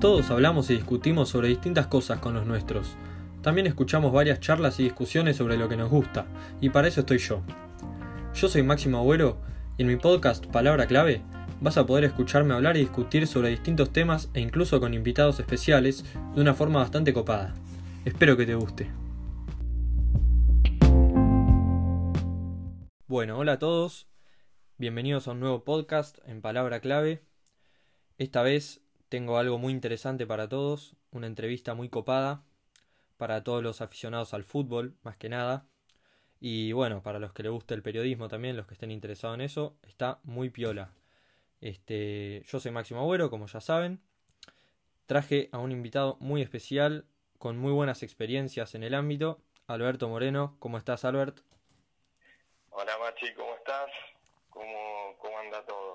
Todos hablamos y discutimos sobre distintas cosas con los nuestros. También escuchamos varias charlas y discusiones sobre lo que nos gusta, y para eso estoy yo. Yo soy Máximo Agüero, y en mi podcast Palabra Clave vas a poder escucharme hablar y discutir sobre distintos temas e incluso con invitados especiales de una forma bastante copada. Espero que te guste. Bueno, hola a todos, bienvenidos a un nuevo podcast en Palabra Clave. Esta vez tengo algo muy interesante para todos, una entrevista muy copada para todos los aficionados al fútbol, más que nada. Y bueno, para los que les guste el periodismo también, los que estén interesados en eso, está muy piola. Este, yo soy Máximo Agüero, como ya saben. Traje a un invitado muy especial, con muy buenas experiencias en el ámbito, Alberto Moreno. ¿Cómo estás, Albert? Hola, Machi, ¿cómo estás? ¿Cómo, cómo anda todo?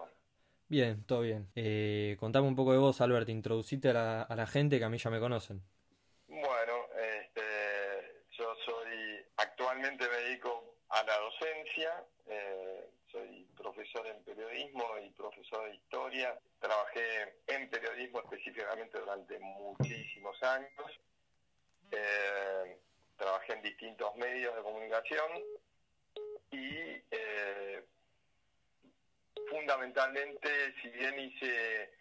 Bien, todo bien. Eh, contame un poco de vos, Albert, introducite a la, gente que a mí ya me conocen. Bueno, este, yo soy, actualmente me dedico a la docencia, eh, soy profesor en periodismo y profesor de historia. Trabajé en periodismo específicamente durante muchísimos años. Eh, trabajé en distintos medios de comunicación y eh, fundamentalmente, si bien hice,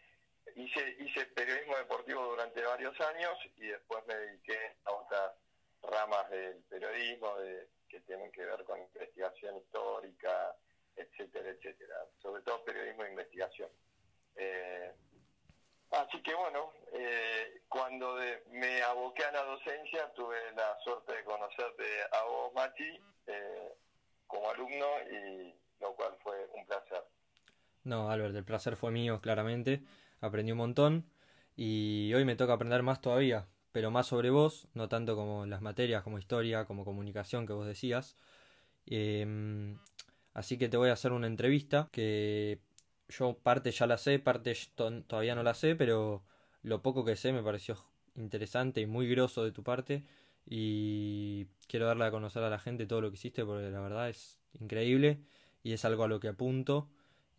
hice, hice periodismo deportivo durante varios años y después me dediqué a otras ramas del periodismo de, que tienen que ver con investigación histórica, etcétera, etcétera. Sobre todo periodismo de investigación. Eh, así que bueno, eh, cuando me aboqué a la docencia tuve la suerte de conocerte a vos, Mati, eh, como alumno, y lo cual fue un placer. No, Albert, el placer fue mío, claramente. Aprendí un montón y hoy me toca aprender más todavía, pero más sobre vos, no tanto como las materias, como historia, como comunicación que vos decías. Eh, así que te voy a hacer una entrevista que yo parte ya la sé, parte to todavía no la sé, pero lo poco que sé me pareció interesante y muy groso de tu parte y quiero darle a conocer a la gente todo lo que hiciste porque la verdad es increíble y es algo a lo que apunto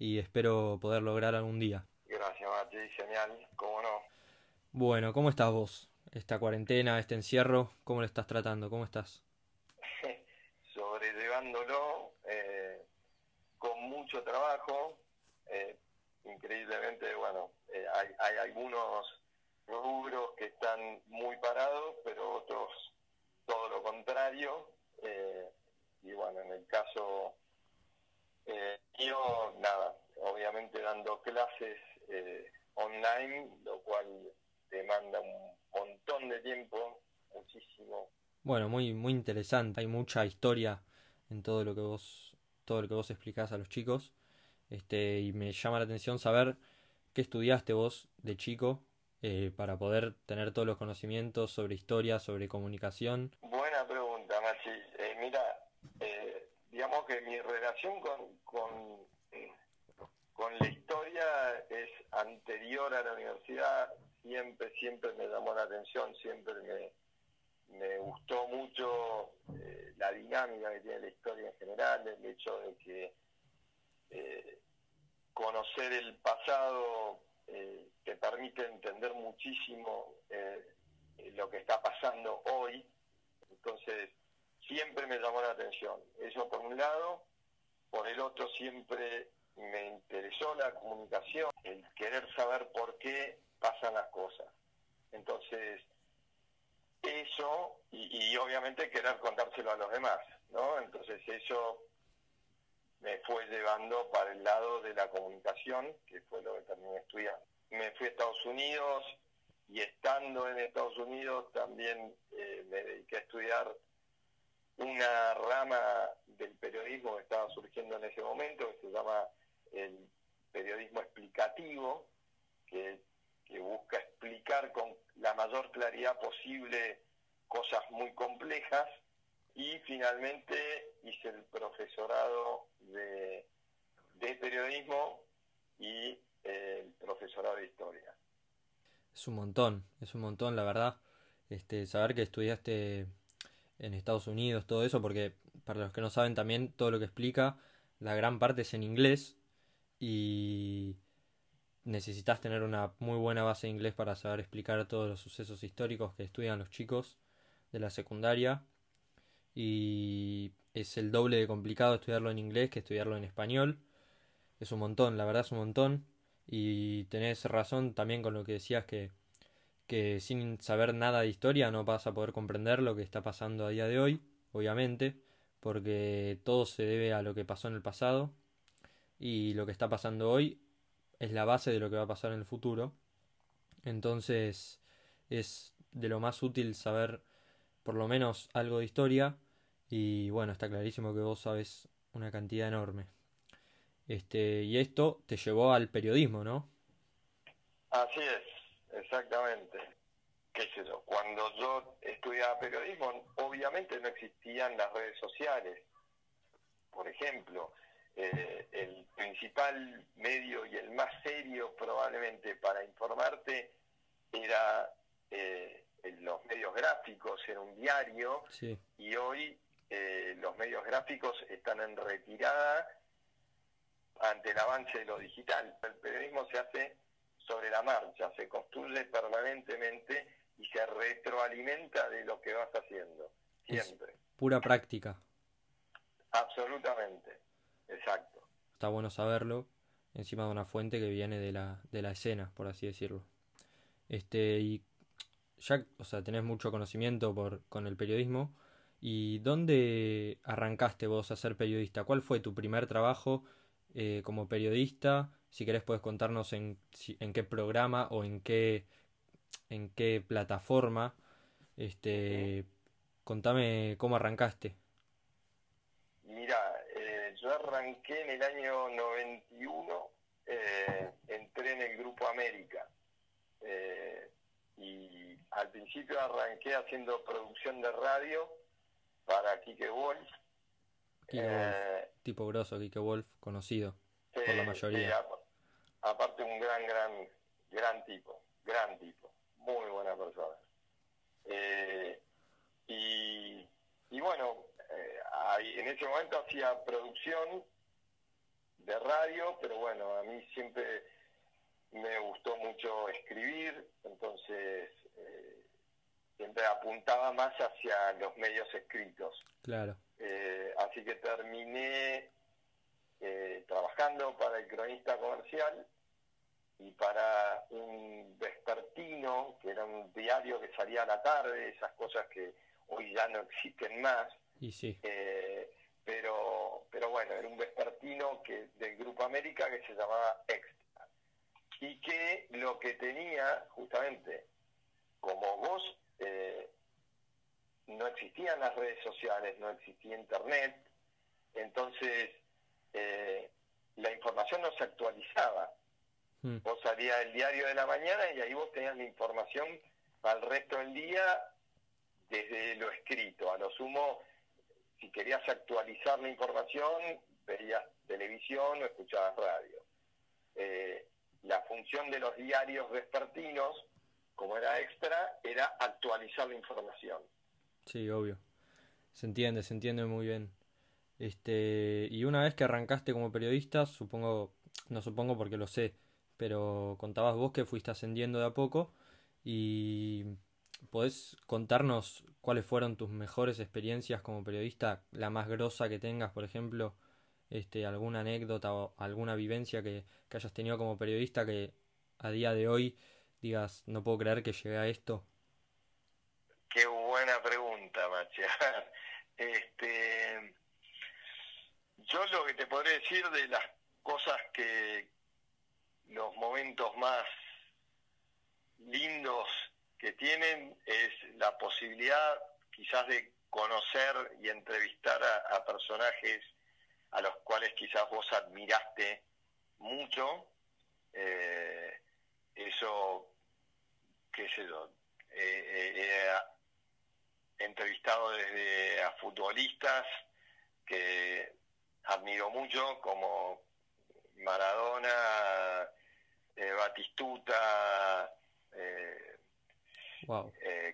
y espero poder lograr algún día. Gracias, Mati, genial, cómo no. Bueno, ¿cómo estás vos? Esta cuarentena, este encierro, ¿cómo lo estás tratando? ¿Cómo estás? Sobrellevándolo eh, con mucho trabajo. Eh, increíblemente, bueno, eh, hay, hay algunos rubros que están muy parados, pero otros todo lo contrario. Eh, y bueno, en el caso eh, yo, nada, obviamente dando clases eh, online, lo cual demanda un montón de tiempo, muchísimo. Bueno, muy muy interesante, hay mucha historia en todo lo que vos todo lo que vos explicás a los chicos. Este, y me llama la atención saber qué estudiaste vos de chico eh, para poder tener todos los conocimientos sobre historia, sobre comunicación. Buena pregunta, Machi. Eh, mira, digamos que mi relación con, con la historia es anterior a la universidad, siempre, siempre me llamó la atención, siempre me, me gustó mucho eh, la dinámica que tiene la historia en general, el hecho de que eh, conocer el pasado eh, te permite entender muchísimo lo que está pasando hoy. Entonces, siempre me llamó la atención. Eso por un lado. Por el otro, siempre me interesó la comunicación, el querer saber por qué pasan las cosas. Entonces, eso, y, y obviamente querer contárselo a los demás, ¿no? Entonces, eso me fue llevando para el lado de la comunicación, que fue lo que terminé estudiando. Me fui a Estados Unidos y estando en Estados Unidos también eh, me dediqué a estudiar una rama del periodismo que estaba surgiendo en ese momento, que se llama el periodismo explicativo, que, busca explicar con la mayor claridad posible cosas muy complejas y finalmente hice el profesorado de, de periodismo y eh, el profesorado de historia. Es un montón, es un montón, la verdad. Este, saber que estudiaste en Estados Unidos, todo eso, porque para los que no saben también todo lo que explica, la gran parte es en inglés y necesitas tener una muy buena base de inglés para saber explicar todos los sucesos históricos que estudian los chicos de la secundaria. Y es el doble de complicado estudiarlo en inglés que estudiarlo en español. Es un montón, la verdad es un montón. Y tenés razón también con lo que decías que, que sin saber nada de historia no vas a poder comprender lo que está pasando a día de hoy, obviamente, porque todo se debe a lo que pasó en el pasado y lo que está pasando hoy es la base de lo que va a pasar en el futuro. Entonces es de lo más útil saber por lo menos algo de historia y bueno, está clarísimo que vos sabes una cantidad enorme. Este, y esto te llevó al periodismo, ¿no? Así es, exactamente. ¿Qué sé yo? Cuando yo estudiaba periodismo, obviamente no existían las redes sociales. Por ejemplo, eh, el principal medio y el más serio probablemente para informarte era eh, los medios gráficos, era un diario, y hoy eh, los medios gráficos están en retirada ante el avance de lo digital. El periodismo se hace sobre la marcha, se construye permanentemente y se retroalimenta de lo que vas haciendo, siempre. pura práctica. Absolutamente. Exacto. Está bueno saberlo encima de una fuente que viene de la, de la escena, por así decirlo. Este, y ya, o sea, tenés mucho conocimiento por, con el periodismo. ¿Y dónde arrancaste vos a ser periodista? ¿Cuál fue tu primer trabajo eh, como periodista? Si querés puedes contarnos en, en qué programa o en qué, en qué plataforma. Este, contame cómo arrancaste. Mira, yo arranqué en el año 91, eh, entré en el Grupo América. Eh, y al principio arranqué haciendo producción de radio para Kike Wolf. Eh, tipo grosso, Kike Wolf, conocido por la mayoría. aparte un gran, gran, gran tipo, gran tipo, muy buena persona. y, y bueno, en ese momento hacía producción de radio, pero bueno, a mí siempre me gustó mucho escribir, entonces eh, siempre apuntaba más hacia los medios escritos. Claro. Eh, así que terminé eh, trabajando para el cronista comercial y para un vespertino, que era un diario que salía a la tarde, esas cosas que hoy ya no existen más. Y sí. Eh, pero, pero bueno, era un vespertino que, del Grupo América que se llamaba Extra. Y que lo que tenía, justamente, como vos, eh, no existían las redes sociales, no existía Internet, entonces eh, la información no se actualizaba. Hmm. Vos salías el diario de la mañana y ahí vos tenías la información el resto del día desde lo escrito. A lo sumo si querías actualizar la información, veías televisión o escuchabas radio. Eh, la función de los diarios vespertinos, como era extra, era actualizar la información. Sí, obvio. Se entiende, se entiende muy bien. Este, y una vez que arrancaste como periodista, supongo, no supongo porque lo sé, pero contabas vos que fuiste ascendiendo de a poco y ¿Podés contarnos cuáles fueron tus mejores experiencias como periodista? La más grosa que tengas, por ejemplo, este, alguna anécdota o alguna vivencia que, hayas tenido como periodista que a día de hoy digas, no puedo creer que llegué a esto. Qué buena pregunta, Macha. Este, yo lo que te podré decir de las cosas que los momentos más lindos que tienen es la posibilidad quizás de conocer y entrevistar a, personajes a los cuales quizás vos admiraste mucho. Eh, eso, qué sé yo, eh, eh, he entrevistado desde a futbolistas que admiro mucho, como Maradona, Batistuta, eh,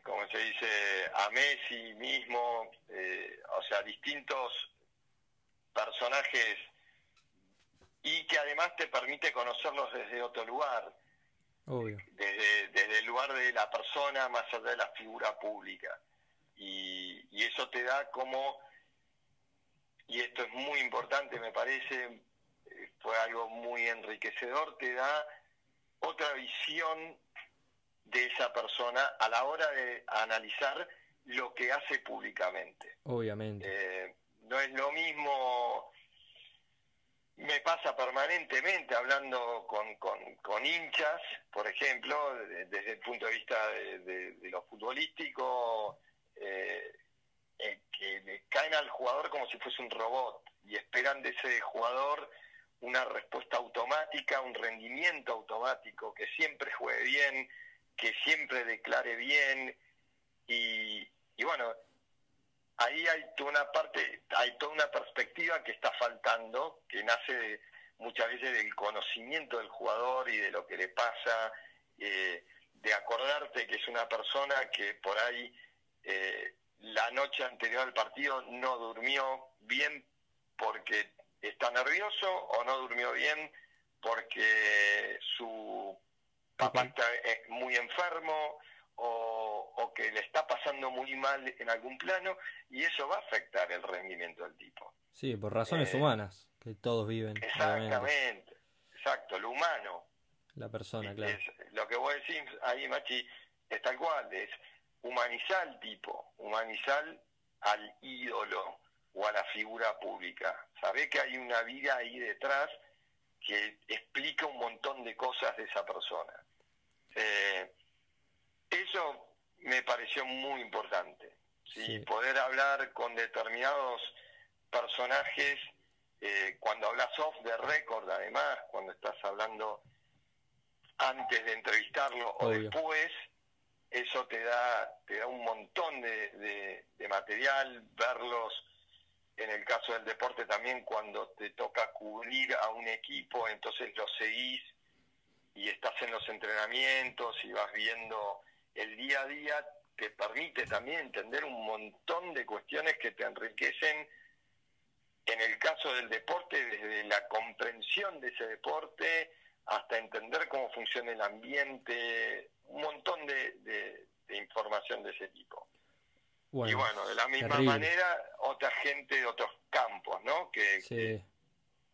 como se dice, a Messi mismo, eh, o sea, distintos personajes y que además te permite conocerlos desde otro lugar. Obvio. Desde, desde el lugar de la persona más allá de la figura pública. Y, y eso te da como, y esto es muy importante me parece, eh, fue algo muy enriquecedor, te da otra visión de esa persona a la hora de analizar lo que hace públicamente. Obviamente. Eh, no es lo mismo, me pasa permanentemente hablando con, con, hinchas, por ejemplo, desde el punto de vista de, lo futbolístico, eh, eh, que le caen al jugador como si fuese un robot y esperan de ese jugador una respuesta automática, un rendimiento automático, que siempre juegue bien, que siempre declare bien y, bueno, ahí hay toda una parte, hay toda una perspectiva que está faltando, que nace muchas veces del conocimiento del jugador y de lo que le pasa, eh, de acordarte que es una persona que por ahí eh, la noche anterior al partido no durmió bien porque está nervioso o no durmió bien porque su papá está eh, muy enfermo o, que le está pasando muy mal en algún plano y eso va a afectar el rendimiento del tipo. Sí, por razones eh, humanas que todos viven. Exactamente, exacto, lo humano. La persona, claro. lo que vos decís ahí, Machi, es tal cual, es humanizar al tipo, humanizar al ídolo o a la figura pública. Sabés que hay una vida ahí detrás que explica un montón de cosas de esa persona. Eh, eso me pareció muy importante. ¿sí? Poder hablar con determinados personajes, eh, cuando hablas off de récord, además, cuando estás hablando antes de entrevistarlo o después, eso te da, te da un montón de, de, material, verlos en el caso del deporte también cuando te toca cubrir a un equipo, entonces lo seguís y estás en los entrenamientos y vas viendo el día a día te permite también entender un montón de cuestiones que te enriquecen en el caso del deporte, desde la comprensión de ese deporte hasta entender cómo funciona el ambiente, un montón de, información de ese tipo. y bueno, de la misma manera, otra gente de otros campos, ¿no? que,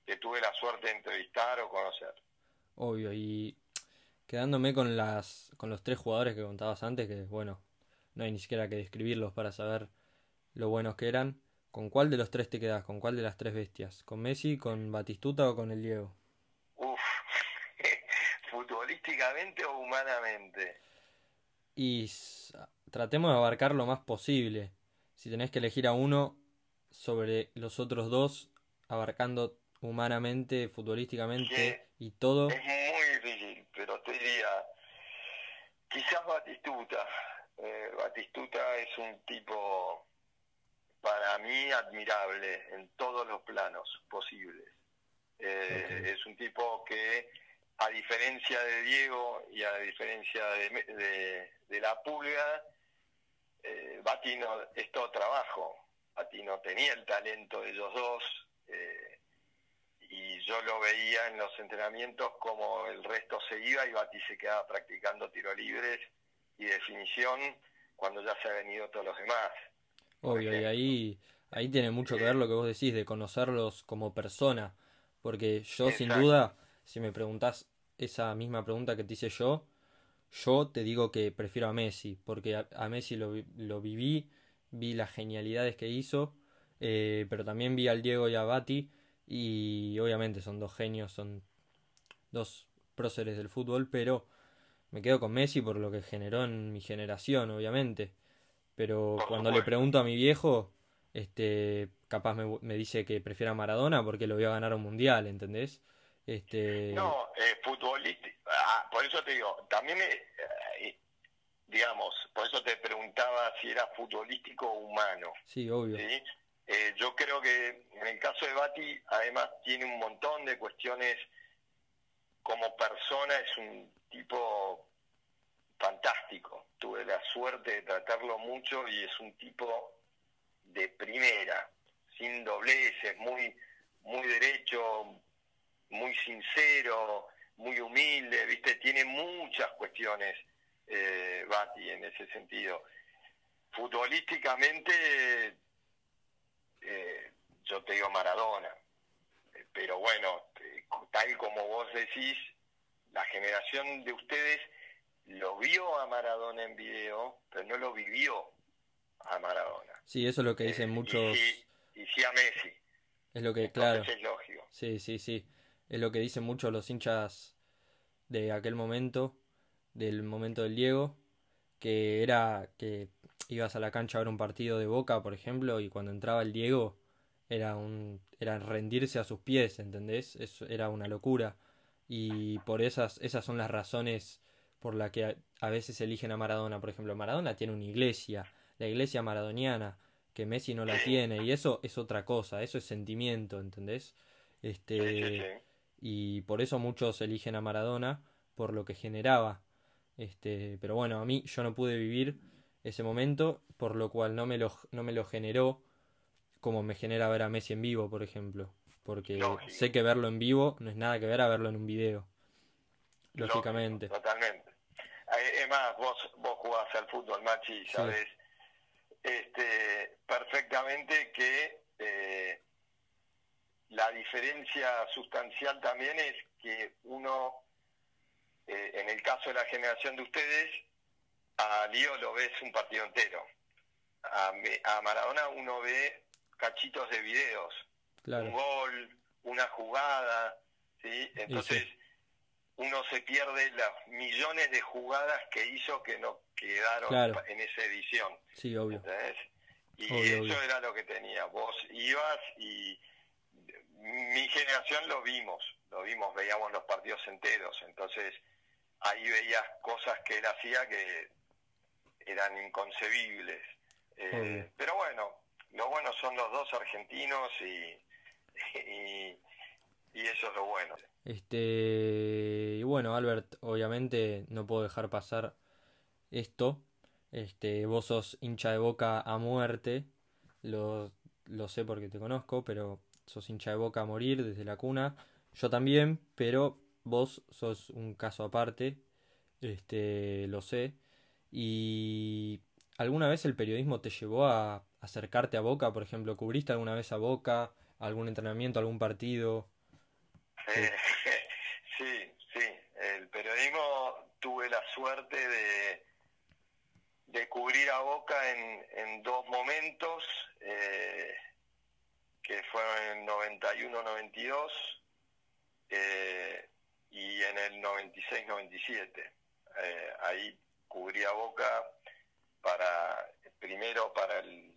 que tuve la suerte de entrevistar o conocer. Obvio, y quedándome con las con los tres jugadores que contabas antes, que bueno, no hay ni siquiera que describirlos para saber lo buenos que eran. ¿Con cuál de los tres te quedas? ¿Con cuál de las tres bestias? ¿Con Messi, con Batistuta o con el Diego? Uf, futbolísticamente o humanamente. Y tratemos de abarcar lo más posible. Si tenés que elegir a uno sobre los otros dos, abarcando humanamente, futbolísticamente y todo. Es muy difícil, pero te diría, quizás Batistuta. Eh, Batistuta es un tipo para mí admirable en todos los planos posibles. Eh, es un tipo que, a diferencia de Diego y a diferencia de, de, la Pulga, eh, Bati no, es todo trabajo. Bati no tenía el talento de ellos dos. Eh, y yo lo veía en los entrenamientos como el resto se iba y Bati se quedaba practicando tiro libres y definición cuando ya se han venido todos los demás. Obvio, y ahí, ahí tiene mucho que ver lo que vos decís de conocerlos como persona, porque yo sin duda, si me preguntás esa misma pregunta que te hice yo, yo te digo que prefiero a Messi, porque a, Messi lo, lo, viví, vi las genialidades que hizo, eh, pero también vi al Diego y a Bati y obviamente son dos genios, son dos próceres del fútbol, pero me quedo con Messi por lo que generó en mi generación, obviamente. Pero cuando le pregunto a mi viejo, este, capaz me, me dice que prefiera Maradona porque lo vio ganar un mundial, ¿entendés? Este... No, eh, futbolista, ah, por eso te digo, también, eh, digamos, por eso te preguntaba si era futbolístico o humano. Sí, obvio. ¿sí? Eh, yo creo que en el caso de Bati, además, tiene un montón de cuestiones como persona, es un tipo fantástico. Tuve la suerte de tratarlo mucho y es un tipo de primera, sin dobleces, muy, muy derecho, muy sincero, muy humilde, ¿viste? Tiene muchas cuestiones, eh, Bati, en ese sentido. Futbolísticamente, eh, yo te digo Maradona, pero bueno, tal como vos decís, la generación de ustedes lo vio a Maradona en video, pero no lo vivió a Maradona. Sí, eso es lo que dicen eh, muchos. Y sí, a Messi. Es lo que, claro. Es lógico. Sí, sí, sí. Es lo que dicen muchos los hinchas de aquel momento, del momento del Diego, que era que ibas a la cancha a ver un partido de Boca, por ejemplo, y cuando entraba el Diego era un era rendirse a sus pies, ¿entendés? Eso era una locura. Y por esas esas son las razones por las que a, veces eligen a Maradona, por ejemplo, Maradona tiene una iglesia, la iglesia maradoniana, que Messi no la tiene, y eso es otra cosa, eso es sentimiento, ¿entendés? Este y por eso muchos eligen a Maradona por lo que generaba. Este, pero bueno, a mí yo no pude vivir ese momento, por lo cual no me lo, no me lo generó como me genera ver a Messi en vivo, por ejemplo. Porque sé que verlo en vivo no es nada que ver a verlo en un video. Lógicamente. totalmente. Es más, vos, vos jugás al fútbol, Machi, y sabes este, perfectamente que eh, la diferencia sustancial también es que uno, eh, en el caso de la generación de ustedes, a Lío lo ves un partido entero. A, a Maradona uno ve cachitos de videos, un gol, una jugada, ¿sí? Entonces uno se pierde las millones de jugadas que hizo que no quedaron en esa edición. Sí, obvio. Y eso era lo que tenía. Vos ibas y mi generación lo vimos, lo vimos, veíamos los partidos enteros, entonces ahí veías cosas que él hacía que eran inconcebibles. Eh, pero bueno, lo bueno son los dos argentinos y, y, eso es lo bueno. Este, y bueno, Albert, obviamente no puedo dejar pasar esto. Este, vos sos hincha de boca a muerte, lo, lo sé porque te conozco, pero sos hincha de boca a morir desde la cuna. Yo también, pero vos sos un caso aparte, este, lo sé. Y ¿alguna vez el periodismo te llevó a acercarte a Boca? Por ejemplo, ¿cubriste alguna vez a Boca? ¿Algún entrenamiento, algún partido? sí, sí. El periodismo tuve la suerte de, de cubrir a Boca en, en dos momentos. Eh, que fueron en el 91-92 eh, y en el 96-97. Eh, ahí cubría Boca para primero para el,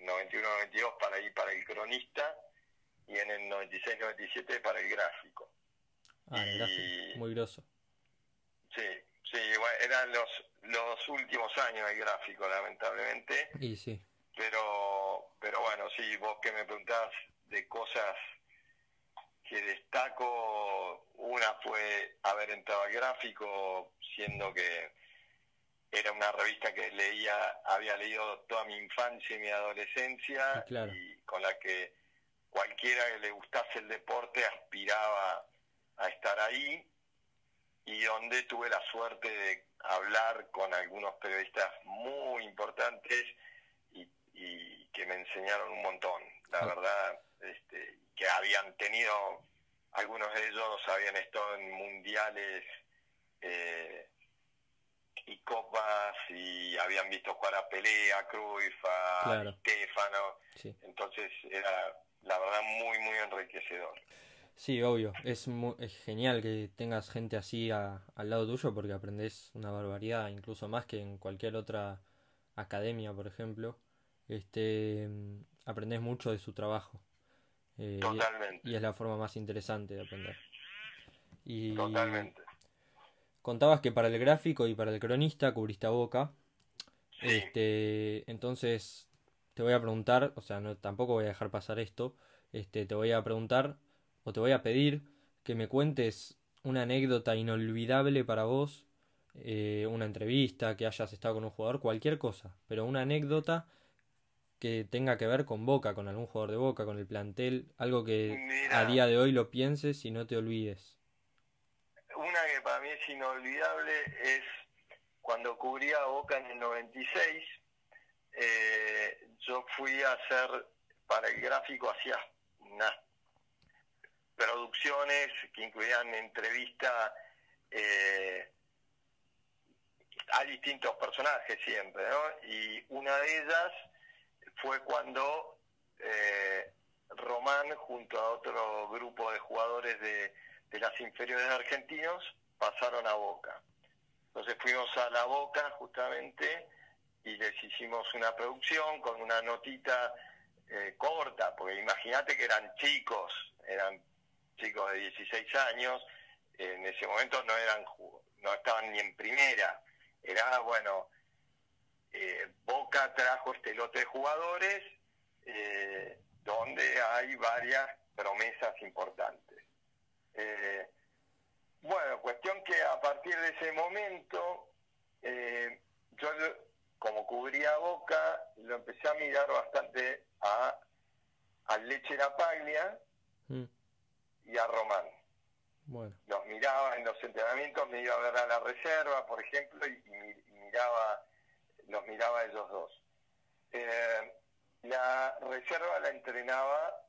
91-92 para ir para el cronista y en el 96-97 para el gráfico. Ah, el gráfico, muy grosso. Sí, sí, eran los, los últimos años del gráfico, lamentablemente. Y sí. Pero, pero bueno, sí, vos que me preguntás de cosas que destaco, una fue haber entrado al gráfico, siendo que era una revista que leía, había leído toda mi infancia y mi adolescencia, y con la que cualquiera que le gustase el deporte aspiraba a estar ahí, y donde tuve la suerte de hablar con algunos periodistas muy importantes y que me enseñaron un montón, la ah. verdad, este, que habían tenido, algunos de ellos habían estado en mundiales eh, y copas y habían visto jugar a Pelea, Cruyff, a Stefano, entonces era la verdad muy, muy enriquecedor. Sí, obvio. Es, es genial que tengas gente así al lado tuyo porque aprendes una barbaridad, incluso más que en cualquier otra academia, por ejemplo este, aprendes mucho de su trabajo. Eh, Totalmente. Y, es la forma más interesante de aprender. Y Totalmente. Contabas que para el gráfico y para el cronista cubriste a boca. Este, entonces te voy a preguntar, o sea, no, tampoco voy a dejar pasar esto. Este, te voy a preguntar o te voy a pedir que me cuentes una anécdota inolvidable para vos, eh, una entrevista, que hayas estado con un jugador, cualquier cosa, pero una anécdota que tenga que ver con Boca, con algún jugador de Boca, con el plantel, algo que a día de hoy lo pienses y no te olvides. Una que para mí es inolvidable es cuando cubría a Boca en el 96. eh, yo fui a hacer para el gráfico, hacía unas producciones que incluían entrevista eh, a distintos personajes siempre, ¿no? Y una de ellas fue cuando eh, Román, junto a otro grupo de jugadores de, de las inferiores argentinos, pasaron a Boca. Entonces fuimos a la Boca justamente y les hicimos una producción con una notita eh, corta, porque imagínate que eran chicos, eran chicos de 16 años, en ese momento no eran no estaban ni en primera, era bueno, eh, Boca trajo este lote de jugadores eh, donde hay varias promesas importantes. Eh, bueno, cuestión que a partir de ese momento, yo como cubría Boca, lo empecé a mirar bastante a, a Leche La Paglia Mm, y a Román. Bueno, Los miraba en los entrenamientos, me iba a ver a la reserva, por ejemplo, y miraba, los miraba ellos dos. Eh, la reserva la entrenaba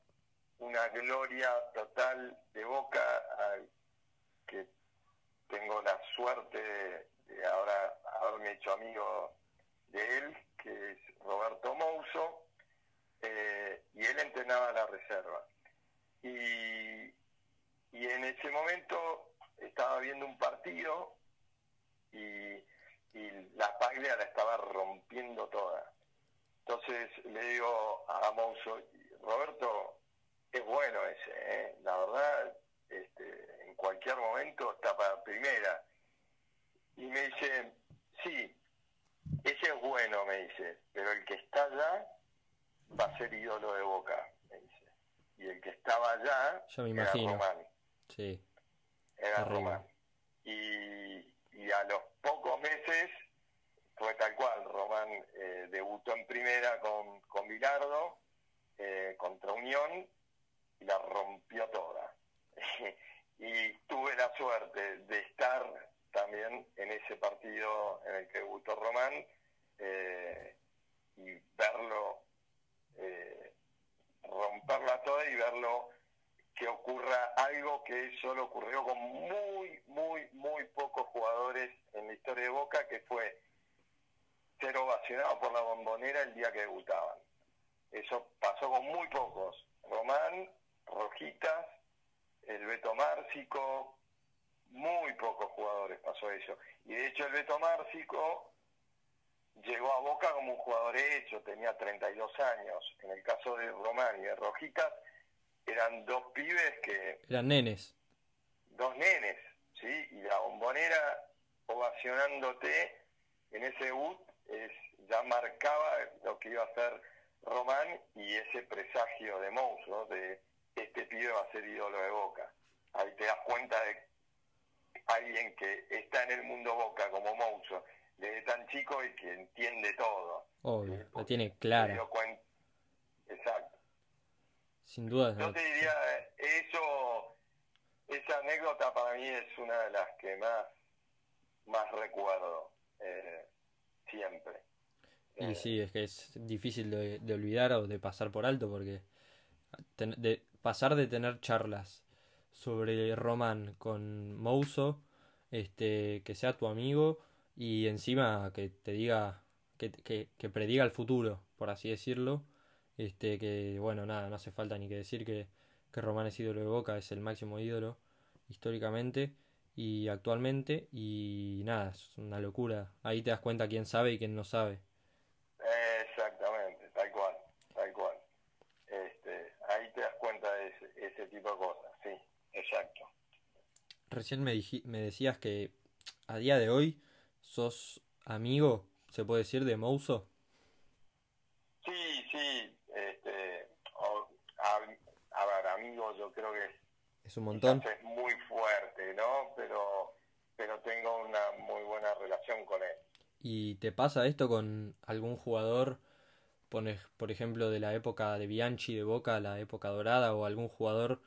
una gloria total de Boca, que tengo la suerte de, de ahora haberme hecho amigo de él, que es Roberto Mouso, eh, y él entrenaba la reserva. Y, y en ese momento estaba viendo un partido y, y la Paglia la estaba rompiendo toda. Entonces le digo a Mouso, Roberto, es bueno ese, ¿eh? la verdad, este, en cualquier momento está para primera. Y me dice, sí, ese es bueno, me dice, pero el que está allá va a ser ídolo de Boca, me dice. Y el que estaba allá me era. Román, sí. era Terrible. Román. Y, y a los pocos meses fue tal cual, Román eh, debutó en primera con, con Bilardo, eh, contra Unión, y la rompió toda. y tuve la suerte de estar también en ese partido en el que debutó Román eh, y verlo romperla toda y verlo ocurra algo que solo ocurrió con muy, muy, muy pocos jugadores en la historia de Boca, que fue ser ovacionado por la bombonera el día que debutaban. Eso pasó con muy pocos. Román, Rojitas, el Beto Márcico, muy pocos jugadores pasó eso. Y de hecho el Beto Márcico llegó a Boca como un jugador hecho, tenía 32 años. En el caso de Román y de Rojitas, eran dos pibes que, Eran nenes. dos nenes, ¿sí? Y la bombonera ovacionándote en ese debut es, ya marcaba lo que iba a hacer Román y ese presagio de Mous, ¿no? De este pibe va a ser ídolo de Boca. Ahí te das cuenta de alguien que está en el mundo Boca como Mouso, desde tan chico y que entiende todo. Obvio, Sí, la tiene clara. Exacto. Sin duda. Yo te diría, eso, esa anécdota para mí es una de las que más, más recuerdo eh, siempre. Y Eh, sí, es que es difícil de, de olvidar o de pasar por alto porque ten- de pasar de tener charlas sobre Román con Mouso, este, que sea tu amigo y encima que te diga, que, que, que prediga el futuro, por así decirlo, este, que bueno, nada, no hace falta ni que decir que, que Román es ídolo de Boca, es el máximo ídolo históricamente y actualmente y nada, es una locura. Ahí te das cuenta quién sabe y quién no sabe. Exactamente, tal cual, tal cual. Este, ahí te das cuenta de ese, ese tipo de cosas, sí, exacto. Recién me, diji- me decías que a día de hoy sos amigo, se puede decir, de Mouso. Sí, sí, este, o- a, a ver, amigo, yo creo que Es un montón. es muy fuerte, ¿no? Pero, pero tengo una muy buena relación con él. ¿Y te pasa esto con algún jugador por ejemplo, de la época de Bianchi de Boca, la época dorada, o algún jugador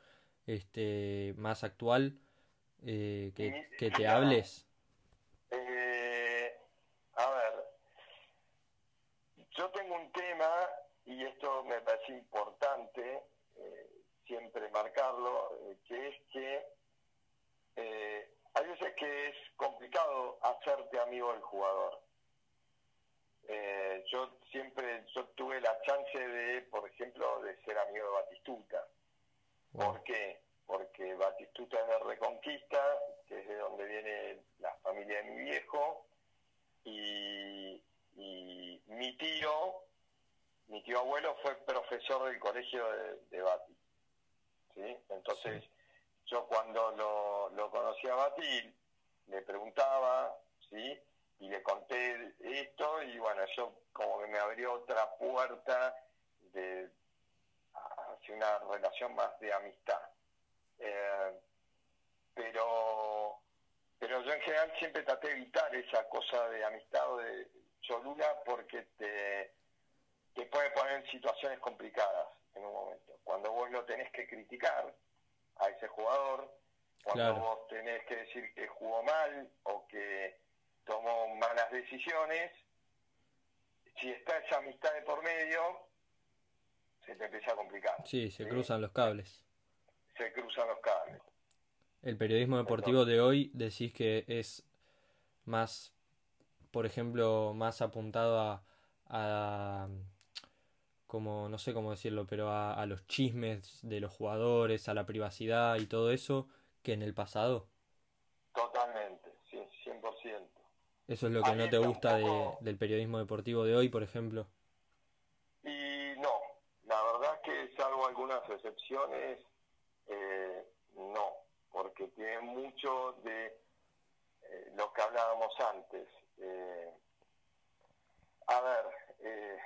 este, más actual eh, que, te hables? Eh, a ver, yo tengo un tema, y esto me parece importante eh, siempre marcarlo, que que hay veces que es complicado hacerte amigo del jugador. yo siempre, yo tuve la chance de, por ejemplo, de ser amigo de Batistuta. ¿Por qué? Porque Batistuta es de Reconquista, que es de donde viene la familia de mi viejo, y, mi tío, mi tío abuelo fue profesor del colegio de, de Bati. ¿sí? Entonces, yo cuando lo, lo conocí a Bati, le preguntaba, ¿sí? Y le conté esto, y bueno, eso como que me abrió otra puerta de hacia una relación más de amistad. Eh, pero pero yo en general siempre traté de evitar esa cosa de amistad o de cholula porque te, te puede poner en situaciones complicadas en un momento. Cuando vos lo tenés que criticar a ese jugador, cuando vos tenés que decir que jugó mal o que tomó malas decisiones, si está esa amistad de por medio, se te empieza a complicar. Sí, se cruzan los cables. Se cruzan los cables. El periodismo deportivo de hoy decís que es más, por ejemplo, más apuntado a, a como no sé cómo decirlo, pero a, a, los chismes de los jugadores, a la privacidad y todo eso, que en el pasado. Totalmente, sí, 100%. Eso es lo que no te gusta de, del periodismo deportivo de hoy, por ejemplo. Y no, la verdad que salvo algunas excepciones, eh, no, porque tiene mucho de eh, lo que hablábamos antes. Eh, a ver,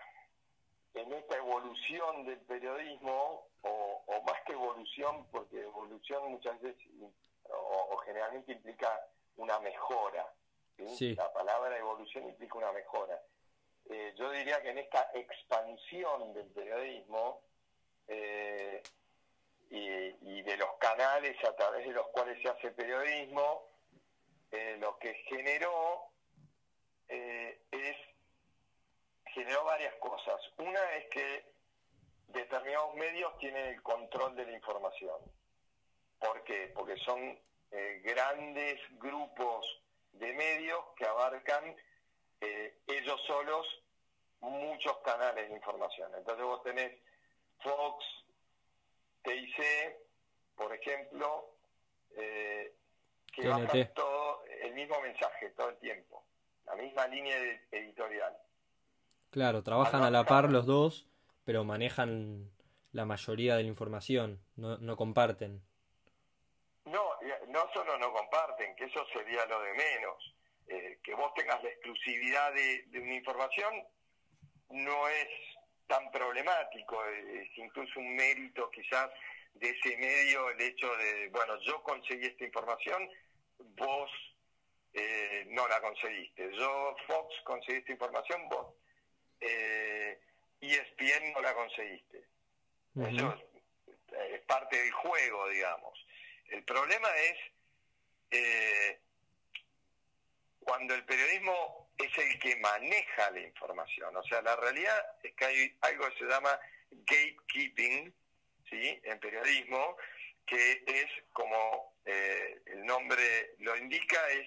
en esta evolución del periodismo, o, más que evolución, porque evolución muchas veces o, generalmente implica una mejora. La palabra evolución implica una mejora. yo diría que en esta expansión del periodismo, eh, y, de los canales a través de los cuales se hace periodismo, eh, lo que generó eh, es generó varias cosas. Una es que determinados medios tienen el control de la información. ¿Por qué? Porque son eh, grandes grupos de medios que abarcan ellos solos muchos canales de información. Entonces vos tenés Fox, TIC, por ejemplo, eh, que bajan todo el mismo mensaje todo el tiempo, la misma línea editorial. Claro, trabajan a la par los dos, pero manejan la mayoría de la información, no, no comparten. No, no solo no comparten, que eso sería lo de menos. Eh, que vos tengas la exclusividad de, de una información no es tan problemático, es incluso un mérito quizás de ese medio el hecho de, bueno, yo conseguí esta información, vos eh, no la conseguiste, yo Fox conseguí esta información, vos eh, ESPN no la conseguiste. Eso es, parte del juego, digamos. El problema es eh, cuando el periodismo es el que maneja la información. O sea, la realidad es que hay algo que se llama gatekeeping, ¿sí? En periodismo, que es como eh, el nombre lo indica, es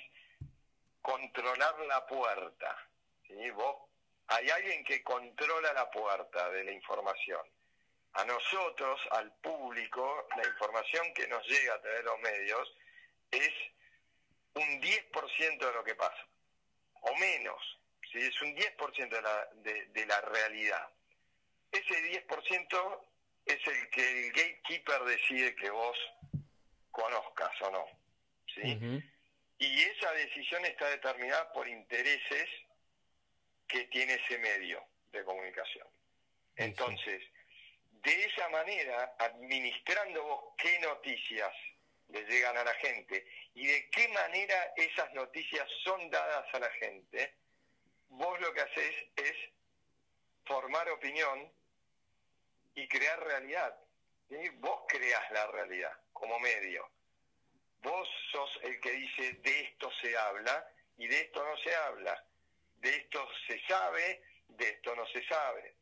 controlar la puerta. ¿sí? Vos, hay alguien que controla la puerta de la información. A nosotros, al público, la información que nos llega a través de los medios es un 10% de lo que pasa o menos, ¿sí? es un 10% de la, de, la realidad. Ese 10% es el que el gatekeeper decide que vos conozcas o no. ¿sí? Y esa decisión está determinada por intereses que tiene ese medio de comunicación. Entonces, de esa manera, administrando vos qué noticias le llegan a la gente y de qué manera esas noticias son dadas a la gente, vos lo que haces es formar opinión y crear realidad. Vos creas la realidad como medio. Vos sos el que dice de esto se habla y de esto no se habla. De esto se sabe, de esto no se sabe.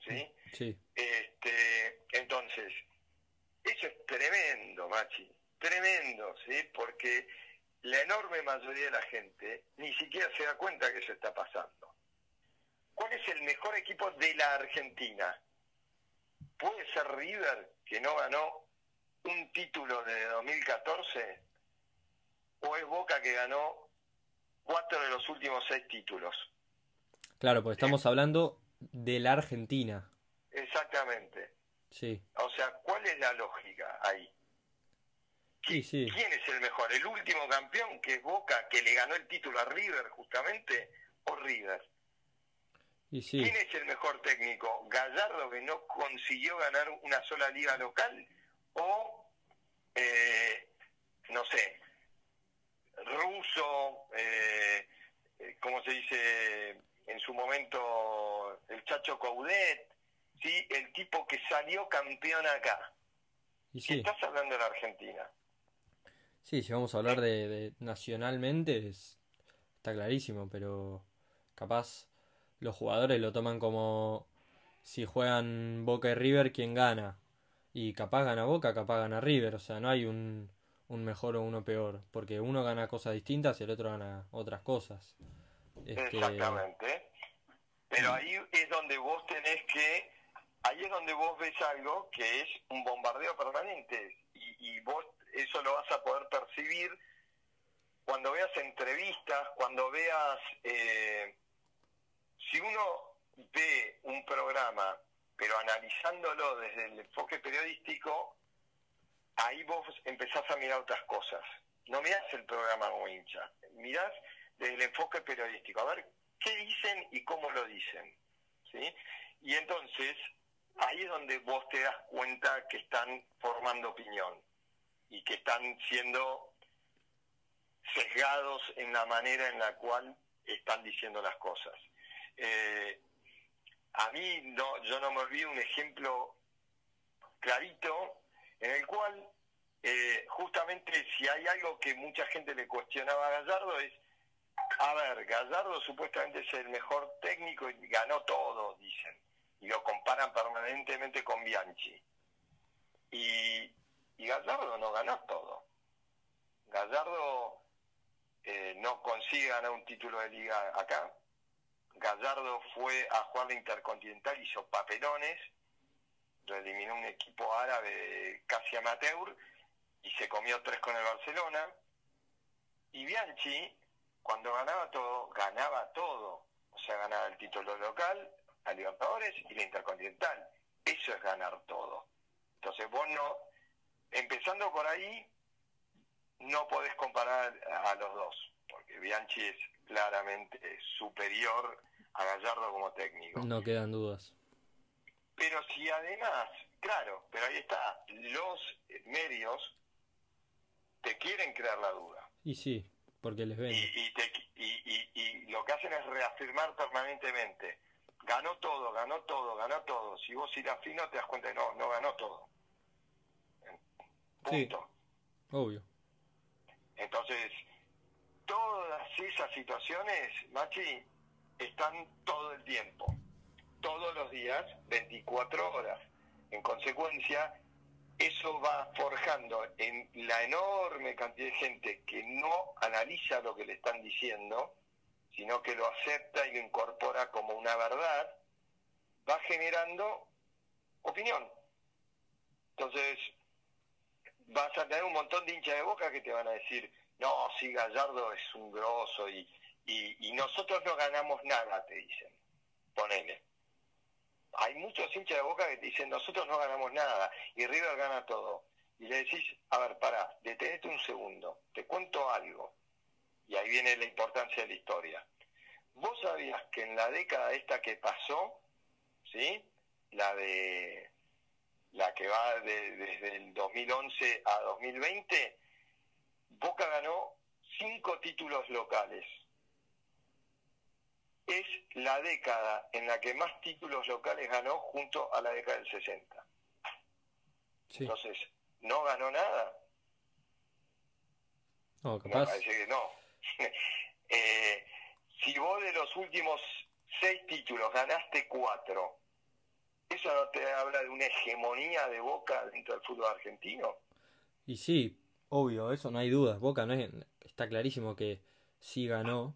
¿Sí? Sí. Este, entonces, eso es tremendo, Machi. Tremendo, ¿sí? Porque la enorme mayoría de la gente ni siquiera se da cuenta que eso está pasando. ¿Cuál es el mejor equipo de la Argentina? ¿Puede ser River, que no ganó un título de 2014? ¿O es Boca que ganó cuatro de los últimos seis títulos? Claro, pues estamos hablando de la Argentina. Exactamente. Sí. O sea, ¿cuál es la lógica ahí? Sí, sí. ¿Quién es el mejor? ¿El último campeón, que es Boca, que le ganó el título a River justamente, o River? ¿Quién es el mejor técnico? ¿Gallardo que no consiguió ganar una sola liga local? ¿O, eh, no sé, Russo, eh, eh, ¿cómo se dice en su momento el Chacho Coudet? ¿sí? El tipo que salió campeón acá. Y sí. Estás hablando de la Argentina. Sí, si vamos a hablar de, nacionalmente, está clarísimo, pero capaz los jugadores lo toman como si juegan Boca y River, ¿quién gana? Y capaz gana Boca, capaz gana River, o sea, no hay un, un mejor o uno peor, porque uno gana cosas distintas y el otro gana otras cosas. Este, Exactamente. Pero ahí es donde vos tenés que, ahí es donde vos ves algo que es un bombardeo permanente y, y vos eso lo vas a poder percibir cuando veas entrevistas, cuando veas, eh, si uno ve un programa, pero analizándolo desde el enfoque periodístico, ahí vos empezás a mirar otras cosas. No mirás el programa como hincha, mirás desde el enfoque periodístico, a ver qué dicen y cómo lo dicen. ¿sí? Y entonces, ahí es donde vos te das cuenta que están formando opinión y que están siendo sesgados en la manera en la cual están diciendo las cosas. Eh, a mí no, yo no me olvido un ejemplo clarito en el cual eh, justamente si hay algo que mucha gente le cuestionaba a Gallardo es, a ver, Gallardo supuestamente es el mejor técnico y ganó todo, dicen, y lo comparan permanentemente con Bianchi. Y, Gallardo no ganó todo. Gallardo eh, no consigue ganar un título de liga acá. Gallardo fue a jugar la Intercontinental, hizo papelones, eliminó un equipo árabe casi amateur y se comió tres con el Barcelona. Y Bianchi, cuando ganaba todo, ganaba todo. O sea, ganaba el título local, a Libertadores y la Intercontinental. Eso es ganar todo. Entonces vos no, empezando por ahí, no podés comparar a los dos, porque Bianchi es claramente superior a Gallardo como técnico. No quedan dudas. Pero si además, claro, pero ahí está, los medios te quieren crear la duda. Y sí, porque les ven. Y, y, lo que hacen es reafirmar permanentemente. Ganó todo, ganó todo, ganó todo. Si vos irás fino te das cuenta de no, no ganó todo. Punto. obvio. Entonces, todas esas situaciones, Machi, están todo el tiempo, todos los días, 24 horas. En consecuencia, eso va forjando en la enorme cantidad de gente que no analiza lo que le están diciendo, sino que lo acepta y lo incorpora como una verdad, va generando opinión. Entonces, vas a tener un montón de hinchas de boca que te van a decir, no, sí, Gallardo es un grosso y, y, nosotros no ganamos nada, te dicen. Ponele. Hay muchos hinchas de boca que te dicen, nosotros no ganamos nada y River gana todo. Y le decís, a ver, pará, detenete un segundo, te cuento algo. Y ahí viene la importancia de la historia. ¿Vos sabías que en la década esta que pasó, ¿sí? La de la que va desde el 2011 a 2020, Boca ganó cinco títulos locales. Es la década en la que más títulos locales ganó junto a la década del 60. Entonces, ¿no ganó nada? No, capaz. Parece que no. eh, si vos de los últimos seis títulos ganaste cuatro, ¿eso no te habla de una hegemonía de Boca dentro del fútbol argentino? Y sí, obvio, eso no hay dudas. Boca no es, está clarísimo que sí ganó,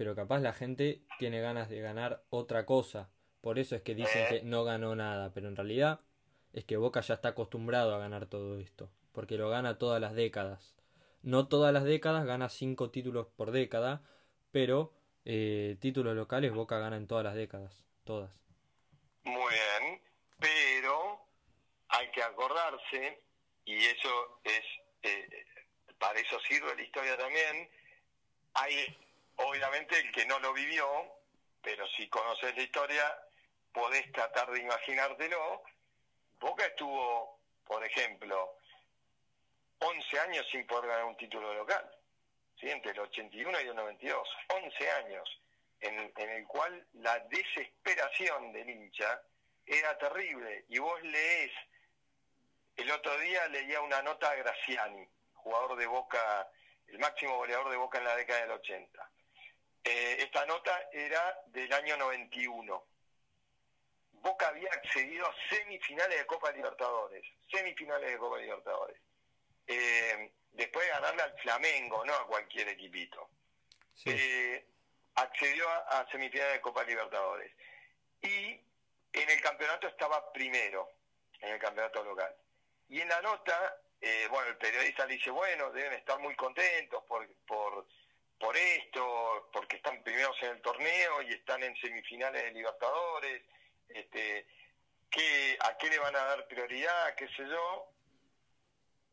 pero capaz la gente tiene ganas de ganar otra cosa. Por eso es que dicen que no ganó nada, pero en realidad es que Boca ya está acostumbrado a ganar todo esto, porque lo gana todas las décadas. No todas las décadas, gana cinco títulos por década, pero eh, títulos locales Boca gana en todas las décadas, todas. Muy bien, pero hay que acordarse, y eso es, eh, para eso sirve la historia también, hay obviamente el que no lo vivió, pero si conoces la historia, podés tratar de imaginártelo. Boca estuvo, por ejemplo, 11 años sin poder ganar un título local, ¿sí? entre el 81 y el 92, 11 años, en, el cual la desesperación del hincha era terrible. Y vos lees, el otro día leía una nota a Graciani, jugador de Boca, el máximo goleador de Boca en la década del 80. Eh, esta nota era del año 91. Boca había accedido a semifinales de Copa Libertadores, semifinales de Copa Libertadores. Eh, después de ganarle al Flamengo, no a cualquier equipito. Eh, accedió a, semifinales de Copa Libertadores. Y en el campeonato estaba primero, en el campeonato local. Y en la nota, bueno, el periodista le dice, bueno, deben estar muy contentos por, por por esto, porque están primeros en el torneo y están en semifinales de Libertadores, este, ¿qué, ¿a qué le van a dar prioridad? ¿Qué sé yo?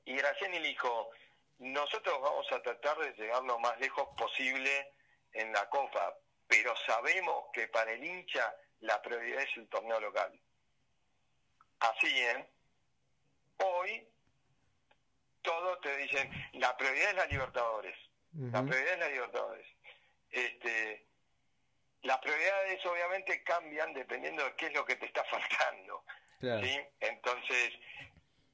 Y Graciani dijo, nosotros vamos a tratar de llegar lo más lejos posible en la Copa, pero sabemos que para el hincha la prioridad es el torneo local. Así, ¿eh? Hoy todos te dicen, la prioridad es la Libertadores la prioridad es la Libertadores. Este, las prioridades obviamente cambian dependiendo de qué es lo que te está faltando. ¿sí? Entonces,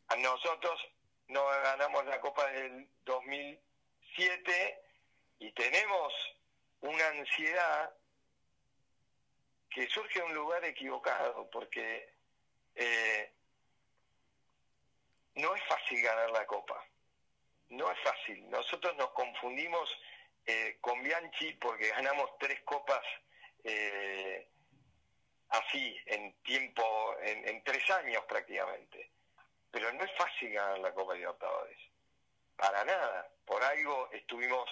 a nosotros no ganamos la Copa del 2007 y tenemos una ansiedad que surge de un lugar equivocado, porque eh, no es fácil ganar la Copa no es fácil. Nosotros nos confundimos eh, con Bianchi porque ganamos tres copas eh, así, en tiempo, en, tres años prácticamente. Pero no es fácil ganar la Copa Libertadores. Para nada. Por algo estuvimos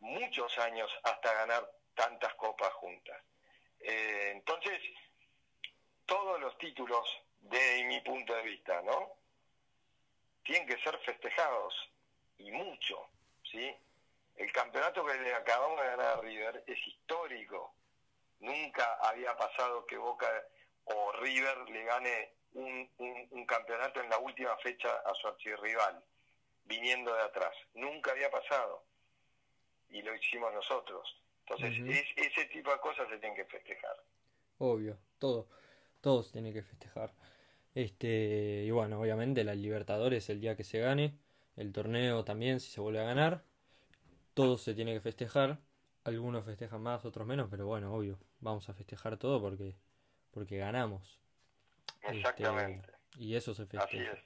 muchos años hasta ganar tantas copas juntas. Eh, entonces, todos los títulos, de mi punto de vista, ¿no? Tienen que ser festejados y mucho, ¿sí? El campeonato que le acabamos de ganar a River es histórico. Nunca había pasado que Boca o River le gane un, un, campeonato en la última fecha a su archirrival, viniendo de atrás. Nunca había pasado. Y lo hicimos nosotros. Entonces, ese tipo de cosas se tienen que festejar. Obvio, todo. Todos tienen que festejar. Este, y bueno, obviamente la Libertadores el día que se gane el torneo también, si se vuelve a ganar. Todo se tiene que festejar. Algunos festejan más, otros menos, pero bueno, obvio, vamos a festejar todo porque, porque ganamos. Exactamente. y eso se festeja.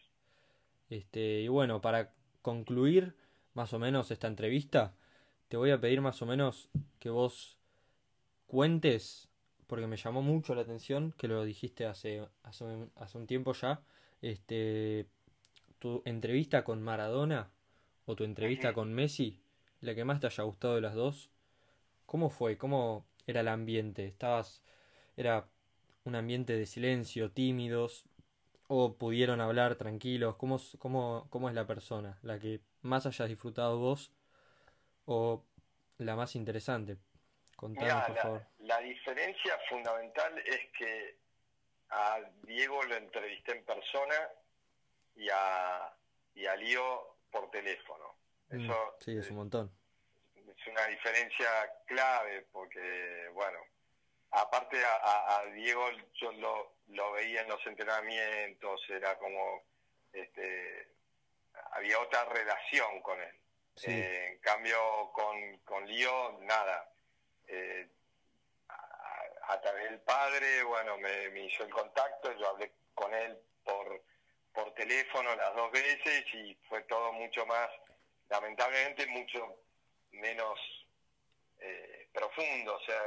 Este, y bueno, para concluir más o menos esta entrevista, te voy a pedir más o menos que vos cuentes, porque me llamó mucho la atención, que lo dijiste hace, hace, hace un tiempo ya, este, tu entrevista con Maradona o tu entrevista con Messi, la que más te haya gustado de las dos, ¿cómo fue? ¿Cómo era el ambiente? ¿Estabas era un ambiente de silencio, tímidos o pudieron hablar tranquilos? ¿Cómo, cómo, cómo es la persona? ¿La que más hayas disfrutado vos o la más interesante? Contanos, por favor. La diferencia fundamental es que a Diego lo entrevisté en persona y a, y a Lío por teléfono. Mm, Eso sí, es un montón. Es una diferencia clave porque, bueno, aparte a, Diego yo lo, lo veía en los entrenamientos, era como, este, había otra relación con él. Eh, en cambio, con, con Lío, nada. Eh, a, través del padre, bueno, me, me, hizo el contacto, yo hablé con él por, por teléfono las dos veces y fue todo mucho más, lamentablemente, mucho menos eh, profundo. O sea,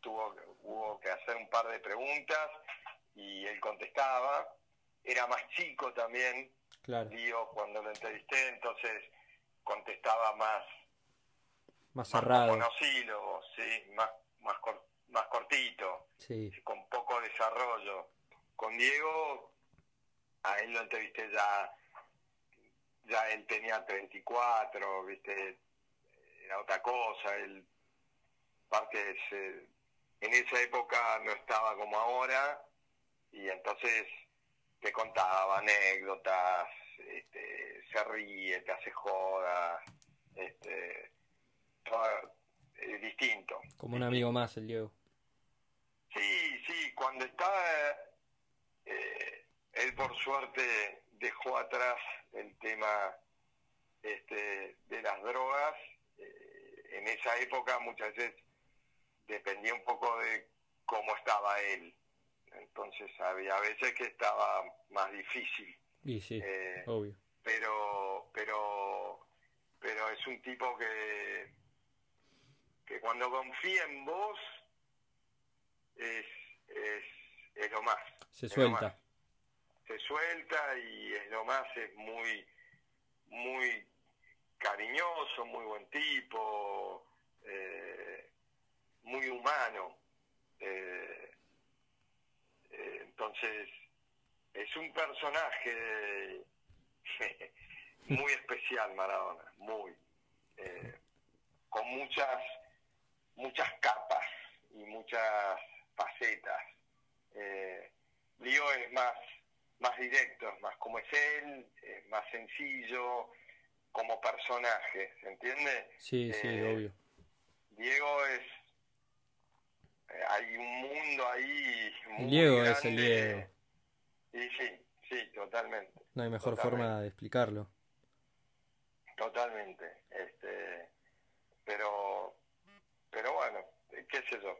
tuvo, hubo que hacer un par de preguntas y él contestaba. Era más chico también, claro. Lío, cuando lo entrevisté, entonces contestaba más más cerrado monosílabos sí más más más cortito sí. con poco desarrollo con Diego a él lo entrevisté ya ya él tenía 34 viste era otra cosa él parte en esa época no estaba como ahora y entonces te contaba anécdotas este, se ríe, te hace joda, este, es distinto. Como un amigo más el Diego. Sí, sí, cuando estaba, eh, él por suerte dejó atrás el tema este, de las drogas, eh, en esa época muchas veces dependía un poco de cómo estaba él. Entonces había veces que estaba más difícil. Y sí, eh, obvio. Pero, pero, pero es un tipo que, que cuando confía en vos es, es, es lo más. Se suelta. Se suelta y es lo más, es muy, muy cariñoso, muy buen tipo, eh, muy humano. Eh, entonces, es un personaje muy especial Maradona, muy eh, con muchas muchas capas y muchas facetas. Eh, Lío es más más directo, más como es él, es más sencillo como personaje, ¿se entiende? Sí, sí, eh, obvio. Diego es eh, hay un mundo ahí muy Diego es el Diego Sí, sí, sí, totalmente. No hay mejor forma de explicarlo. Totalmente. Este, pero, pero bueno, qué sé yo.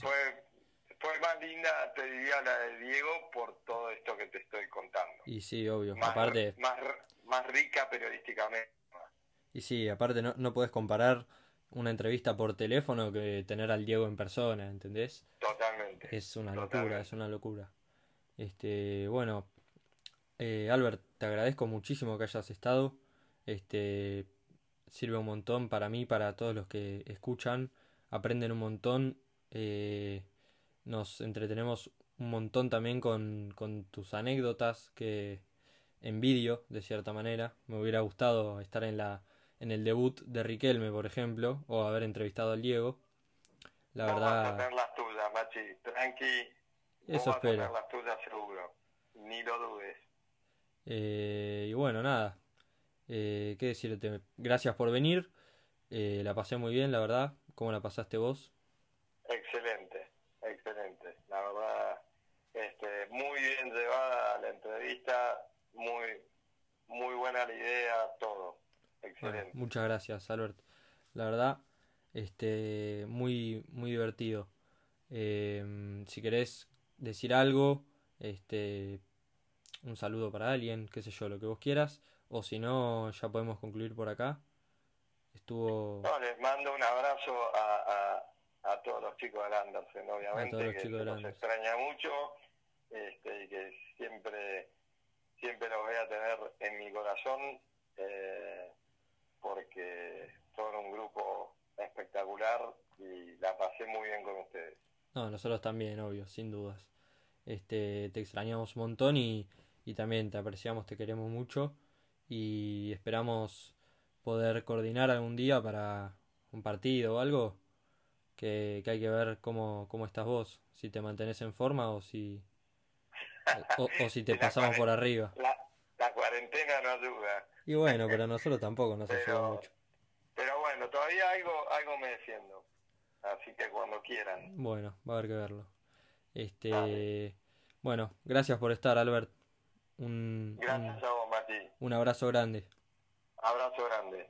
Fue, fue más linda, te diría, la de Diego por todo esto que te estoy contando. Y sí, obvio. Más, aparte... más, más rica periodísticamente. Y sí, aparte no, no puedes comparar una entrevista por teléfono que tener al Diego en persona, ¿entendés? Totalmente. Es una locura, es una locura. Este, bueno, eh, Albert, te agradezco muchísimo que hayas estado. Este, sirve un montón para mí, para todos los que escuchan, aprenden un montón, eh, nos entretenemos un montón también con, con tus anécdotas que envidio de cierta manera. Me hubiera gustado estar en la en el debut de Riquelme, por ejemplo, o haber entrevistado al Diego. La verdad. a tener las tuyas, Machi. Tranqui, eso espero. seguro. Ni lo dudes. Eh, y bueno, nada. Eh, ¿Qué decirte? Gracias por venir. Eh, la pasé muy bien, la verdad. ¿Cómo la pasaste vos? Excelente, excelente. La verdad, este, muy bien llevada la entrevista. Muy, muy buena la idea, todo. Excelente. muchas gracias, Albert. La verdad, este, muy, muy divertido. si querés decir algo, este, un saludo para alguien, qué sé yo, lo que vos quieras, o si no, ya podemos concluir por acá. Estuvo... No, les mando un abrazo a, a, todos los chicos del Andersen, obviamente, que chicos extraña mucho este, y que siempre, siempre los voy a tener en mi corazón, eh, porque son un grupo espectacular y la pasé muy bien con ustedes. No, nosotros también, obvio, sin dudas. Este, te extrañamos un montón y, y también te apreciamos, te queremos mucho y esperamos poder coordinar algún día para un partido o algo que, que hay que ver cómo, cómo estás vos, si te mantenés en forma o si o, si te pasamos por arriba. La, la, cuarentena no ayuda. Y bueno, pero nosotros tampoco nos ayuda mucho. Pero bueno, todavía algo, algo me defiendo así que cuando quieran. Bueno, va a haber que verlo. Este, bueno, gracias por estar, Albert. Un, gracias a vos, Mati. Un abrazo grande. Abrazo grande.